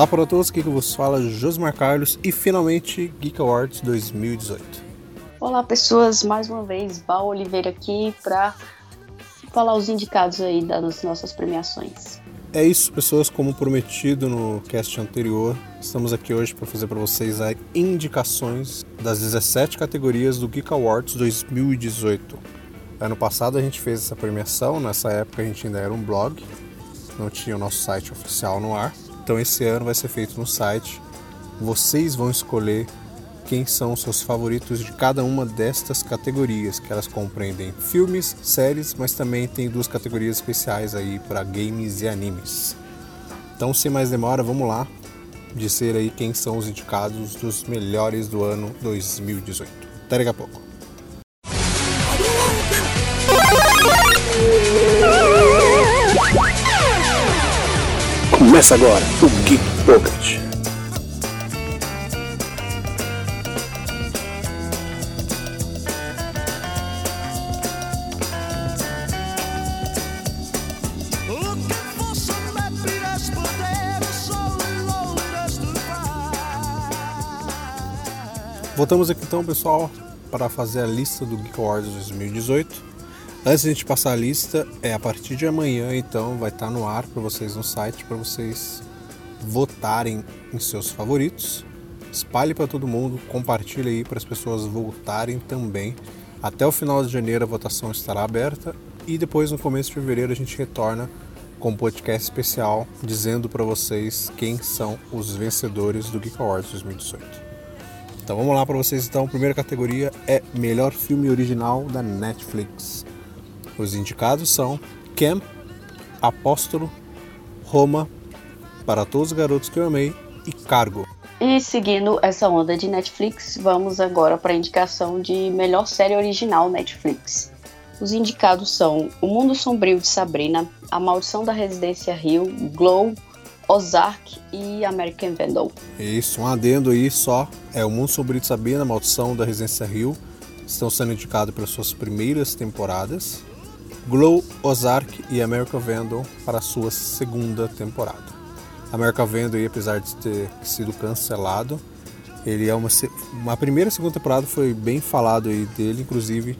Olá para todos, aqui que vos fala Josmar Carlos e finalmente Geek Awards 2018. Olá pessoas, mais uma vez, Val Oliveira aqui para falar os indicados aí das nossas premiações. É isso, pessoas, como prometido no cast anterior, estamos aqui hoje para fazer para vocês as indicações das 17 categorias do Geek Awards 2018. Ano passado a gente fez essa premiação, nessa época a gente ainda era um blog, não tinha o nosso site oficial no ar. Então esse ano vai ser feito no site. Vocês vão escolher quem são os seus favoritos de cada uma destas categorias, que elas compreendem filmes, séries, mas também tem duas categorias especiais aí para games e animes. Então, sem mais demora, vamos lá dizer aí quem são os indicados dos melhores do ano 2018. Até daqui a pouco. Começa agora o Geek Pocket. Voltamos aqui então, pessoal, para fazer a lista do Geek Awards 2018. Antes de a gente passar a lista, é a partir de amanhã, então vai estar no ar para vocês no site para vocês votarem em seus favoritos. Espalhe para todo mundo, compartilhe aí para as pessoas votarem também. Até o final de janeiro a votação estará aberta e depois no começo de fevereiro a gente retorna com um podcast especial dizendo para vocês quem são os vencedores do Geek Awards 2018. Então vamos lá para vocês então. Primeira categoria é melhor filme original da Netflix. Os indicados são Camp, Apóstolo, Roma, Para Todos os Garotos que Eu Amei e Cargo. E seguindo essa onda de Netflix, vamos agora para a indicação de melhor série original Netflix. Os indicados são O Mundo Sombrio de Sabrina, A Maldição da Residência Rio, Glow, Ozark e American Vandal. Isso, um adendo aí só, é O Mundo Sombrio de Sabrina, A Maldição da Residência Rio, estão sendo indicados pelas suas primeiras temporadas. Glow, Ozark e American Vandal para sua segunda temporada. American Vandal, apesar de ter sido cancelado, ele é uma, uma primeira e segunda temporada foi bem falado aí dele, inclusive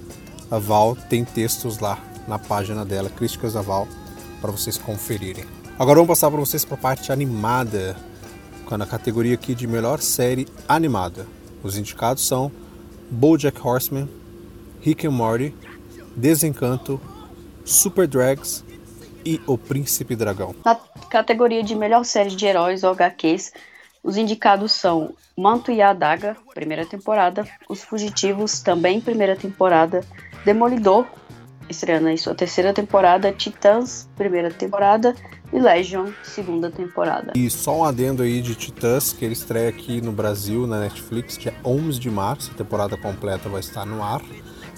a Val tem textos lá na página dela, críticas da Val, para vocês conferirem. Agora vamos passar para vocês para a parte animada, na categoria aqui de melhor série animada. Os indicados são BoJack Horseman, Rick and Morty, Desencanto, Super Drags e O Príncipe Dragão. Na categoria de melhor série de heróis ou HQs, os indicados são Manto e a Adaga, primeira temporada, Os Fugitivos, também primeira temporada, Demolidor, estreando aí sua terceira temporada, Titãs, primeira temporada, e Legion, segunda temporada. E só um adendo aí de Titãs, que ele estreia aqui no Brasil, na Netflix, dia 11 de março, a temporada completa vai estar no ar.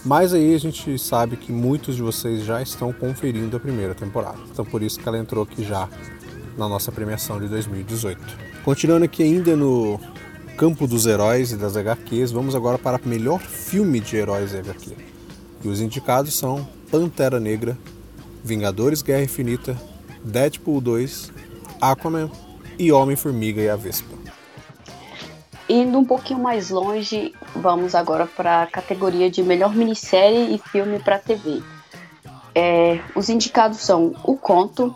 Mas aí a gente sabe que muitos de vocês já estão conferindo a primeira temporada. Então por isso que ela entrou aqui já na nossa premiação de 2018. Continuando aqui ainda no campo dos heróis e das HQs, vamos agora para o melhor filme de heróis HQ. E os indicados são Pantera Negra, Vingadores Guerra Infinita, Deadpool 2, Aquaman e Homem-Formiga e a Vespa. Indo um pouquinho mais longe, vamos agora para a categoria de melhor minissérie e filme para TV. É, os indicados são O Conto,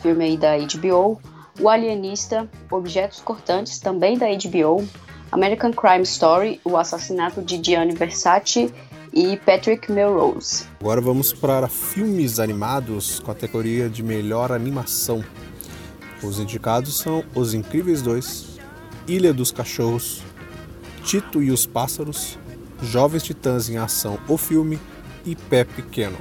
filme aí da HBO, O Alienista, Objetos Cortantes, também da HBO, American Crime Story, O Assassinato de Gianni Versace e Patrick Melrose. Agora vamos para filmes animados, categoria de melhor animação. Os indicados são Os Incríveis 2, Ilha dos Cachorros, Tito e os Pássaros, Jovens Titãs em Ação, o filme e Pé Pequeno.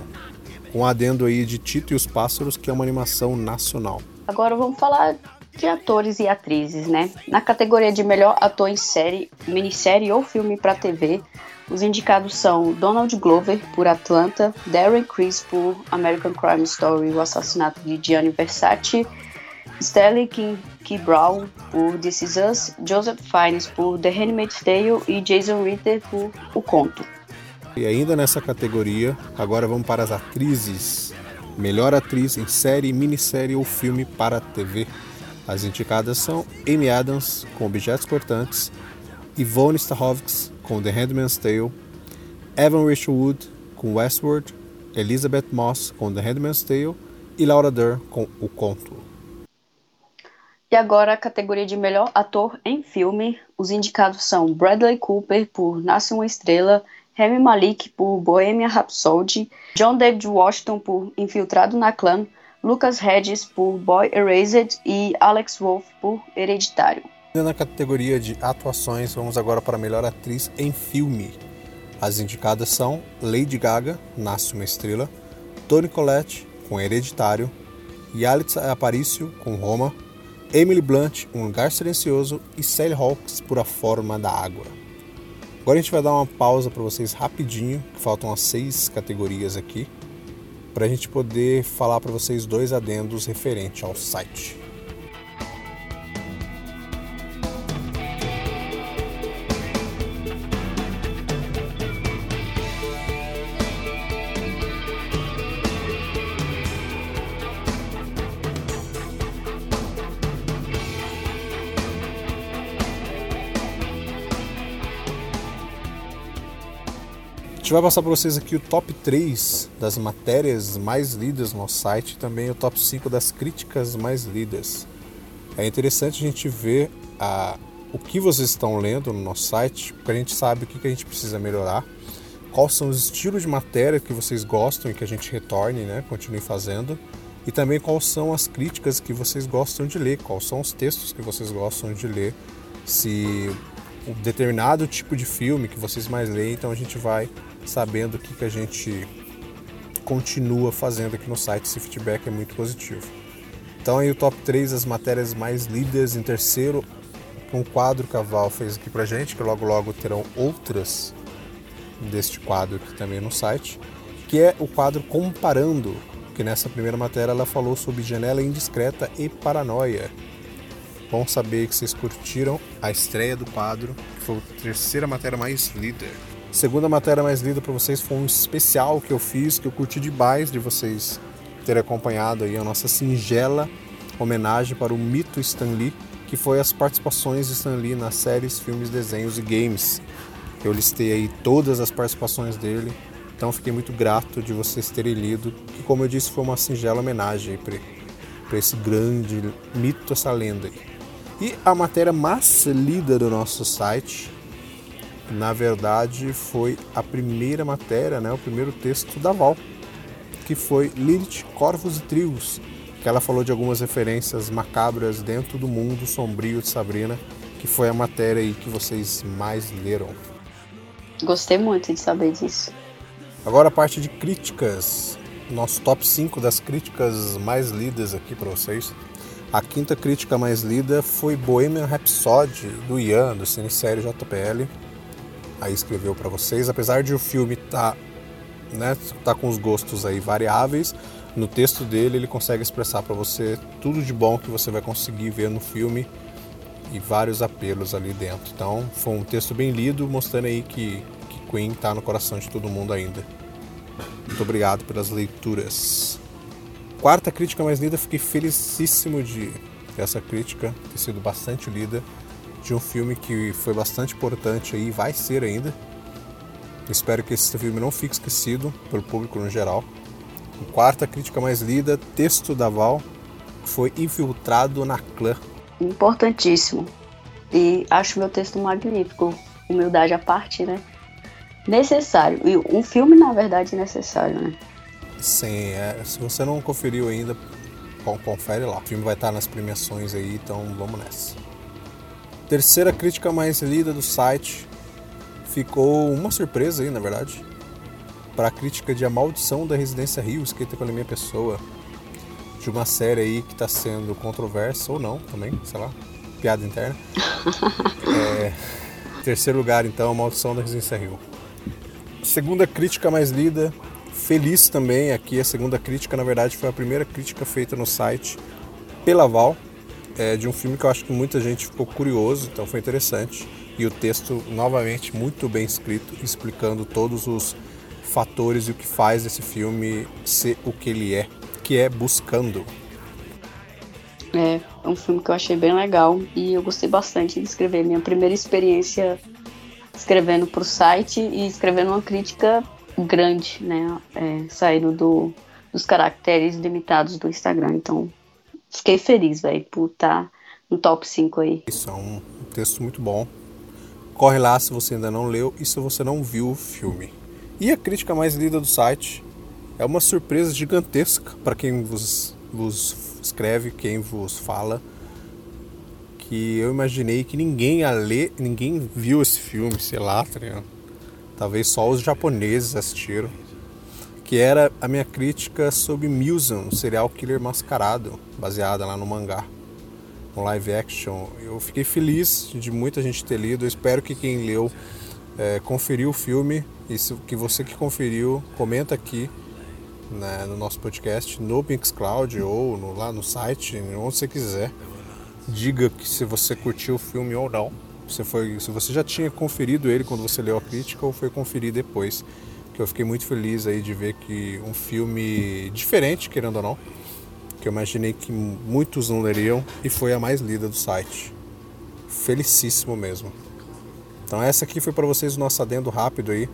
Um adendo aí de Tito e os Pássaros, que é uma animação nacional. Agora vamos falar de atores e atrizes, né? Na categoria de melhor ator em série, minissérie ou filme para TV, os indicados são Donald Glover por Atlanta, Darren Criss por American Crime Story, o assassinato de Gianni Versace, Stanley King Key Brown por This Is Us, Joseph Fiennes por The Handmaid's Tale e Jason Ritter por O Conto. E ainda nessa categoria, agora vamos para as atrizes. Melhor atriz em série, minissérie ou filme para TV. As indicadas são Amy Adams, com Objetos Cortantes, Yvonne Stahovitz, com The Handmaid's Tale, Evan Rachel Wood, com Westworld, Elizabeth Moss, com The Handmaid's Tale e Laura Dern, com O Conto. E agora a categoria de melhor ator em filme. Os indicados são Bradley Cooper por Nasce uma Estrela, Rami Malik por Bohemian Rhapsody, John David Washington por Infiltrado na Clã, Lucas Hedges por Boy Erased e Alex Wolff por Hereditário. Na categoria de atuações, vamos agora para a melhor atriz em filme. As indicadas são Lady Gaga, Nasce uma Estrela, Toni Collette, com Hereditário, Yalitza Aparicio, com Roma, Emily Blunt, Um Lugar Silencioso e Sally Hawkins por A Forma da Água. Agora a gente vai dar uma pausa para vocês rapidinho, que faltam as seis categorias aqui, para a gente poder falar para vocês dois adendos referente ao site. A gente vai passar para vocês aqui o top 3 das matérias mais lidas no site também o top 5 das críticas mais lidas. É interessante a gente ver a, o que vocês estão lendo no nosso site, porque a gente sabe o que, que a gente precisa melhorar, quais são os estilos de matéria que vocês gostam e que a gente retorne, né, continue fazendo, e também quais são as críticas que vocês gostam de ler, quais são os textos que vocês gostam de ler, se um determinado tipo de filme que vocês mais leem, então a gente vai sabendo o que, que a gente continua fazendo aqui no site. Esse feedback é muito positivo. Então aí o top 3 as matérias mais lidas em terceiro, um quadro que a Val fez aqui pra gente, que logo logo terão outras deste quadro aqui também no site, que é o quadro Comparando, que nessa primeira matéria ela falou sobre janela indiscreta e paranoia. Bom saber que vocês curtiram a estreia do quadro, que foi a terceira matéria mais lida. Segunda matéria mais lida para vocês foi um especial que eu fiz, que eu curti demais de vocês terem acompanhado aí a nossa singela homenagem para o mito Stan Lee, que foi as participações de Stan Lee nas séries, filmes, desenhos e games. Eu listei aí todas as participações dele, então fiquei muito grato de vocês terem lido, que como eu disse foi uma singela homenagem para esse grande mito, essa lenda aí. E a matéria mais lida do nosso site, na verdade, foi a primeira matéria, né, o primeiro texto da Val, que foi Lilith, Corvos e Trios, que ela falou de algumas referências macabras dentro do mundo sombrio de Sabrina, que foi a matéria aí que vocês mais leram. Gostei muito de saber disso. Agora a parte de críticas, nosso top 5 das críticas mais lidas aqui para vocês. A quinta crítica mais lida foi Bohemian Rhapsody, do Ian, do Cinesérie JPL. Aí escreveu para vocês, apesar de o filme tá, né, tá com os gostos aí variáveis, no texto dele ele consegue expressar para você tudo de bom que você vai conseguir ver no filme e vários apelos ali dentro. Então foi um texto bem lido, mostrando aí que, que Queen está no coração de todo mundo ainda. Muito obrigado pelas leituras quarta crítica mais lida, fiquei felicíssimo de essa crítica ter sido bastante lida de um filme que foi bastante importante aí, vai ser ainda. Espero que esse filme não fique esquecido pelo público no geral. A quarta crítica mais lida, texto da Val, foi Infiltrado na Clã. Importantíssimo. E acho meu texto magnífico. Humildade à parte, né? Necessário. E um filme, na verdade, necessário, né? Sim, é, se você não conferiu ainda, confere lá. O filme vai estar nas premiações aí, então vamos nessa. Terceira crítica mais lida do site ficou uma surpresa aí, na verdade, para a crítica de A Maldição da Residência Rio, escrita pela minha pessoa. de uma série aí que está sendo controversa ou não também, sei lá, piada interna. é, terceiro lugar, então, A Maldição da Residência Rio. Segunda crítica mais lida, feliz também aqui. A segunda crítica, na verdade, foi a primeira crítica feita no site pela Val, é, de um filme que eu acho que muita gente ficou curioso, então foi interessante. E o texto, novamente, muito bem escrito, explicando todos os fatores e o que faz esse filme ser o que ele é, que é Buscando. É, é um filme que eu achei bem legal e eu gostei bastante de escrever. Minha primeira experiência escrevendo para o site e escrevendo uma crítica grande, né? É, saindo do, dos caracteres limitados do Instagram. Então, fiquei feliz, velho, por estar tá no top 5 aí. Isso é um texto muito bom. Corre lá se você ainda não leu e se você não viu o filme. E a crítica mais lida do site é uma surpresa gigantesca para quem vos, vos escreve, quem vos fala. Que eu imaginei que ninguém ia ler, ninguém viu esse filme, sei lá, tá? Talvez só os japoneses assistiram. Que era a minha crítica sobre Musen, serial killer mascarado, baseada lá no mangá. Um live action. Eu fiquei feliz de muita gente ter lido. Eu espero que quem leu é, conferiu o filme e que você que conferiu, comenta aqui né, no nosso podcast, no Cloud ou no, lá no site, onde você quiser. Diga que se você curtiu o filme ou não. Se, foi, se você já tinha conferido ele quando você leu a crítica ou foi conferir depois. Que eu fiquei muito feliz aí de ver que um filme diferente, querendo ou não, que eu imaginei que muitos não leriam e foi a mais lida do site. Felicíssimo mesmo. Então essa aqui foi para vocês o nosso adendo rápido aí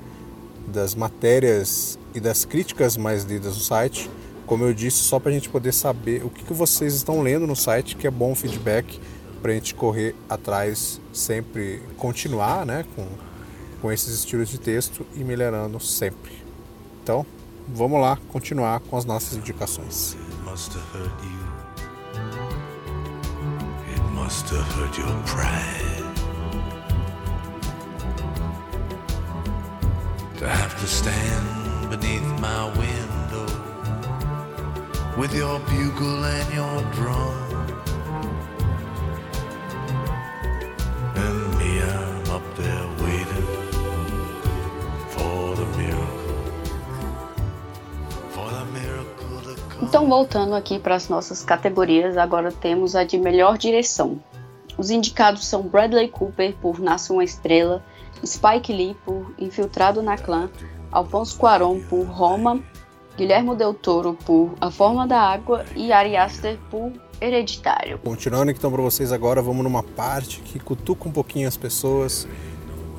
das matérias e das críticas mais lidas no site. Como eu disse, só para a gente poder saber o que, que vocês estão lendo no site, que é bom feedback para a gente correr atrás sempre, continuar né, com, com esses estilos de texto e melhorando sempre. Então, vamos lá continuar com as nossas indicações. To have to stand beneath my window with your bugle and your drum. Então, voltando aqui para as nossas categorias, agora temos a de melhor direção. Os indicados são Bradley Cooper por Nasce uma Estrela Spike Lee por Infiltrado na Clã, Alfonso Cuarón por Roma, Guilherme Del Toro por A Forma da Água e Ari Aster por Hereditário. Continuando então para vocês agora, vamos numa parte que cutuca um pouquinho as pessoas.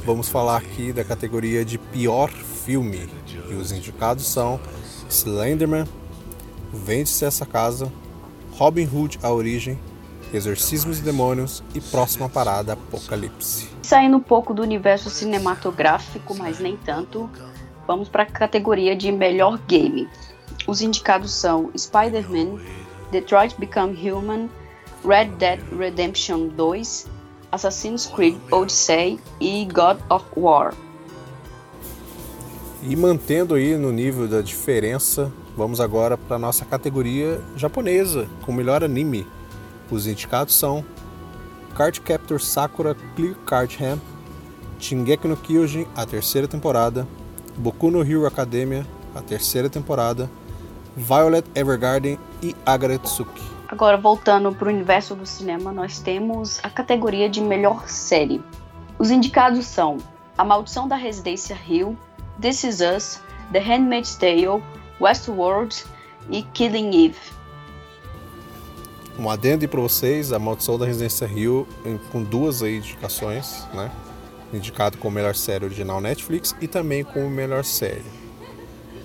Vamos falar aqui da categoria de pior filme. E os indicados são Slenderman, Vende-se essa casa, Robin Hood A Origem, Exorcismos e Demônios e Próxima Parada Apocalipse. Saindo um pouco do universo cinematográfico, mas nem tanto, vamos para a categoria de melhor game. Os indicados são Spider-Man, Detroit Become Human, Red Dead Redemption 2, Assassin's Creed Odyssey e God of War. E mantendo aí no nível da diferença, vamos agora para nossa categoria japonesa, com melhor anime. Os indicados são Card Captor Sakura Clear Card Ham, Shingeki no Kyojin, a terceira temporada, Boku no Hero Academia, a terceira temporada, Violet Evergarden e Agaretsuki. Agora, voltando para o universo do cinema, nós temos a categoria de melhor série. Os indicados são A Maldição da Residência Hill, This Is Us, The Handmaid's Tale, Westworld e Killing Eve um adendo para vocês, a Maldição da Residência Rio, com duas indicações, né? Indicado como melhor série original Netflix e também como melhor série.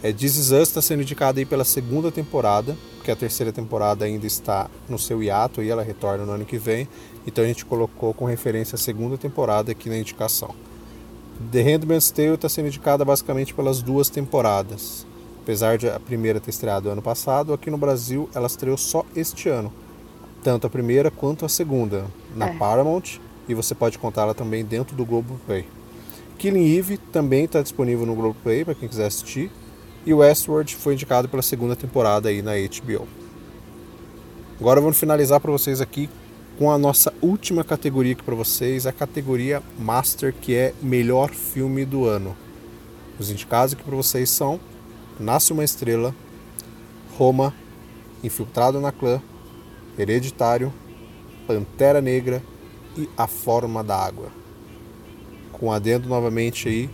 É, This Is Us está sendo indicada aí pela segunda temporada, porque a terceira temporada ainda está no seu hiato e ela retorna no ano que vem. Então a gente colocou com referência a segunda temporada aqui na indicação. The Handmaid's Tale está sendo indicada basicamente pelas duas temporadas. Apesar de a primeira ter estreado ano passado, aqui no Brasil ela estreou só este ano tanto a primeira quanto a segunda na é. Paramount e você pode contá-la também dentro do Globoplay. Killing Eve também está disponível no Globoplay para quem quiser assistir e Westworld foi indicado pela segunda temporada aí na HBO. Agora vamos finalizar para vocês aqui com a nossa última categoria aqui para vocês, a categoria Master, que é melhor filme do ano. Os indicados aqui para vocês são Nasce uma Estrela, Roma, Infiltrado na Clã, Hereditário, Pantera Negra e A Forma da Água. Com adendo novamente aí,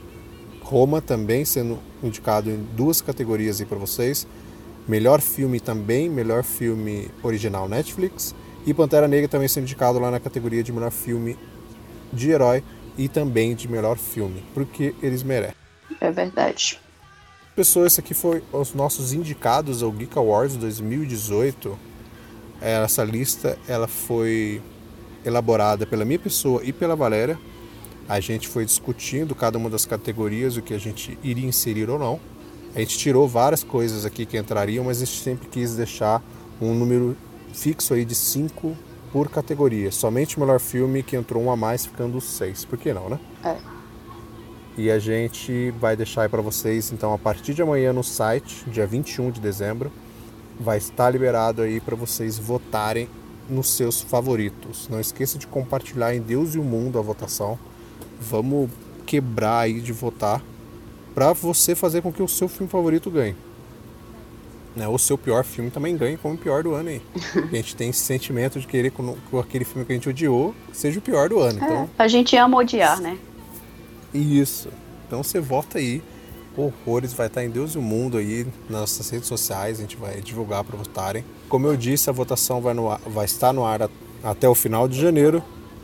Roma também sendo indicado em duas categorias aí para vocês. Melhor filme também, melhor filme original Netflix e Pantera Negra também sendo indicado lá na categoria de melhor filme de herói e também de melhor filme, porque eles merecem. É verdade. Pessoal, esse aqui foi os nossos indicados ao Geek Awards 2018. Essa lista ela foi elaborada pela minha pessoa e pela Valéria. A gente foi discutindo cada uma das categorias, o que a gente iria inserir ou não. A gente tirou várias coisas aqui que entrariam, mas a gente sempre quis deixar um número fixo aí de 5 por categoria. Somente o melhor filme que entrou um a mais, ficando 6. Por que não, né? É. E a gente vai deixar aí para vocês, então, a partir de amanhã no site, dia 21 de dezembro, vai estar liberado aí para vocês votarem nos seus favoritos. Não esqueça de compartilhar em Deus e o Mundo a votação. Vamos quebrar aí de votar para você fazer com que o seu filme favorito ganhe né, o seu pior filme também ganhe como o pior do ano aí. a gente tem esse sentimento de querer que aquele filme que a gente odiou seja o pior do ano. É, então, a gente ama odiar, né? Isso. Então você vota aí. Horrores vai estar em Deus e o Mundo aí nas nossas redes sociais, a gente vai divulgar para votarem. Como eu disse, a votação vai, no, vai estar no ar até o final de janeiro.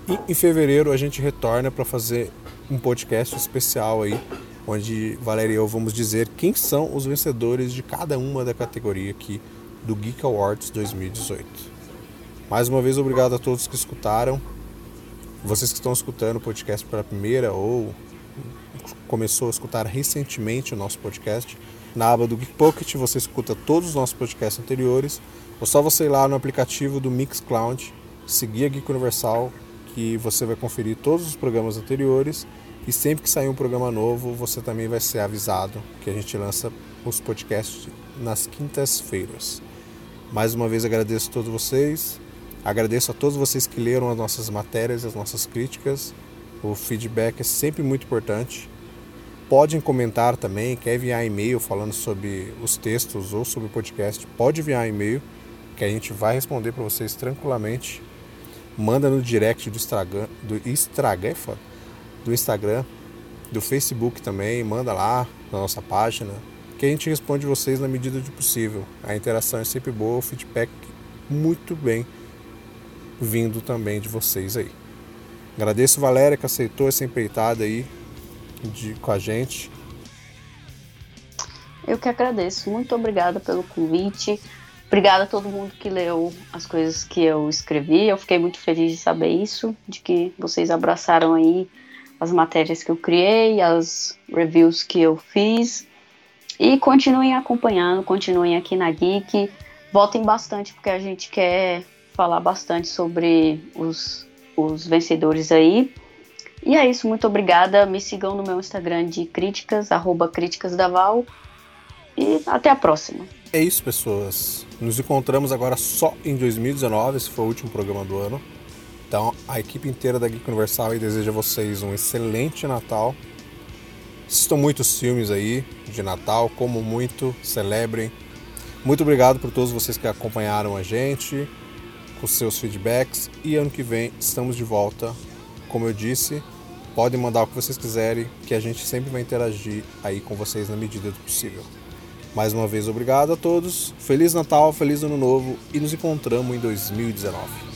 E em fevereiro a gente retorna para fazer um podcast especial aí onde Valéria e eu vamos dizer quem são os vencedores de cada uma da categoria aqui do Geek Awards 2018. Mais uma vez, obrigado a todos que escutaram. Vocês que estão escutando o podcast pela primeira ou começou a escutar recentemente o nosso podcast, na aba do Geek Pocket você escuta todos os nossos podcasts anteriores. Ou só você ir lá no aplicativo do Mixcloud, seguir a Geek Universal, que você vai conferir todos os programas anteriores e sempre que sair um programa novo, você também vai ser avisado que a gente lança os podcasts nas quintas-feiras. Mais uma vez agradeço a todos vocês. Agradeço a todos vocês que leram as nossas matérias, as nossas críticas. O feedback é sempre muito importante. Podem comentar também, quer enviar e-mail falando sobre os textos ou sobre o podcast, pode enviar e-mail que a gente vai responder para vocês tranquilamente. Manda no direct do Instagram, do Instagram, é do Instagram, do Facebook também, manda lá na nossa página, que a gente responde vocês na medida do possível. A interação é sempre boa, o feedback muito bem vindo também de vocês aí. Agradeço Valéria que aceitou essa empreitada aí de, com a gente. Eu que agradeço. Muito obrigada pelo convite. Obrigada a todo mundo que leu as coisas que eu escrevi. Eu fiquei muito feliz de saber isso, de que vocês abraçaram aí as matérias que eu criei, as reviews que eu fiz. E continuem acompanhando, continuem aqui na Geek. Votem bastante, porque a gente quer falar bastante sobre os, os vencedores aí. E é isso, muito obrigada. Me sigam no meu Instagram de críticas, arroba críticasdaval. E até a próxima. É isso, pessoas. Nos encontramos agora só em 2019, esse foi o último programa do ano. Então, a equipe inteira da Geek Universal deseja a vocês um excelente Natal. Assistam muitos filmes aí de Natal, como muito, celebrem. Muito obrigado por todos vocês que acompanharam a gente, com seus feedbacks. E ano que vem estamos de volta. Como eu disse, podem mandar o que vocês quiserem, que a gente sempre vai interagir aí com vocês na medida do possível. Mais uma vez, obrigado a todos. Feliz Natal, feliz Ano Novo e nos encontramos em 2019.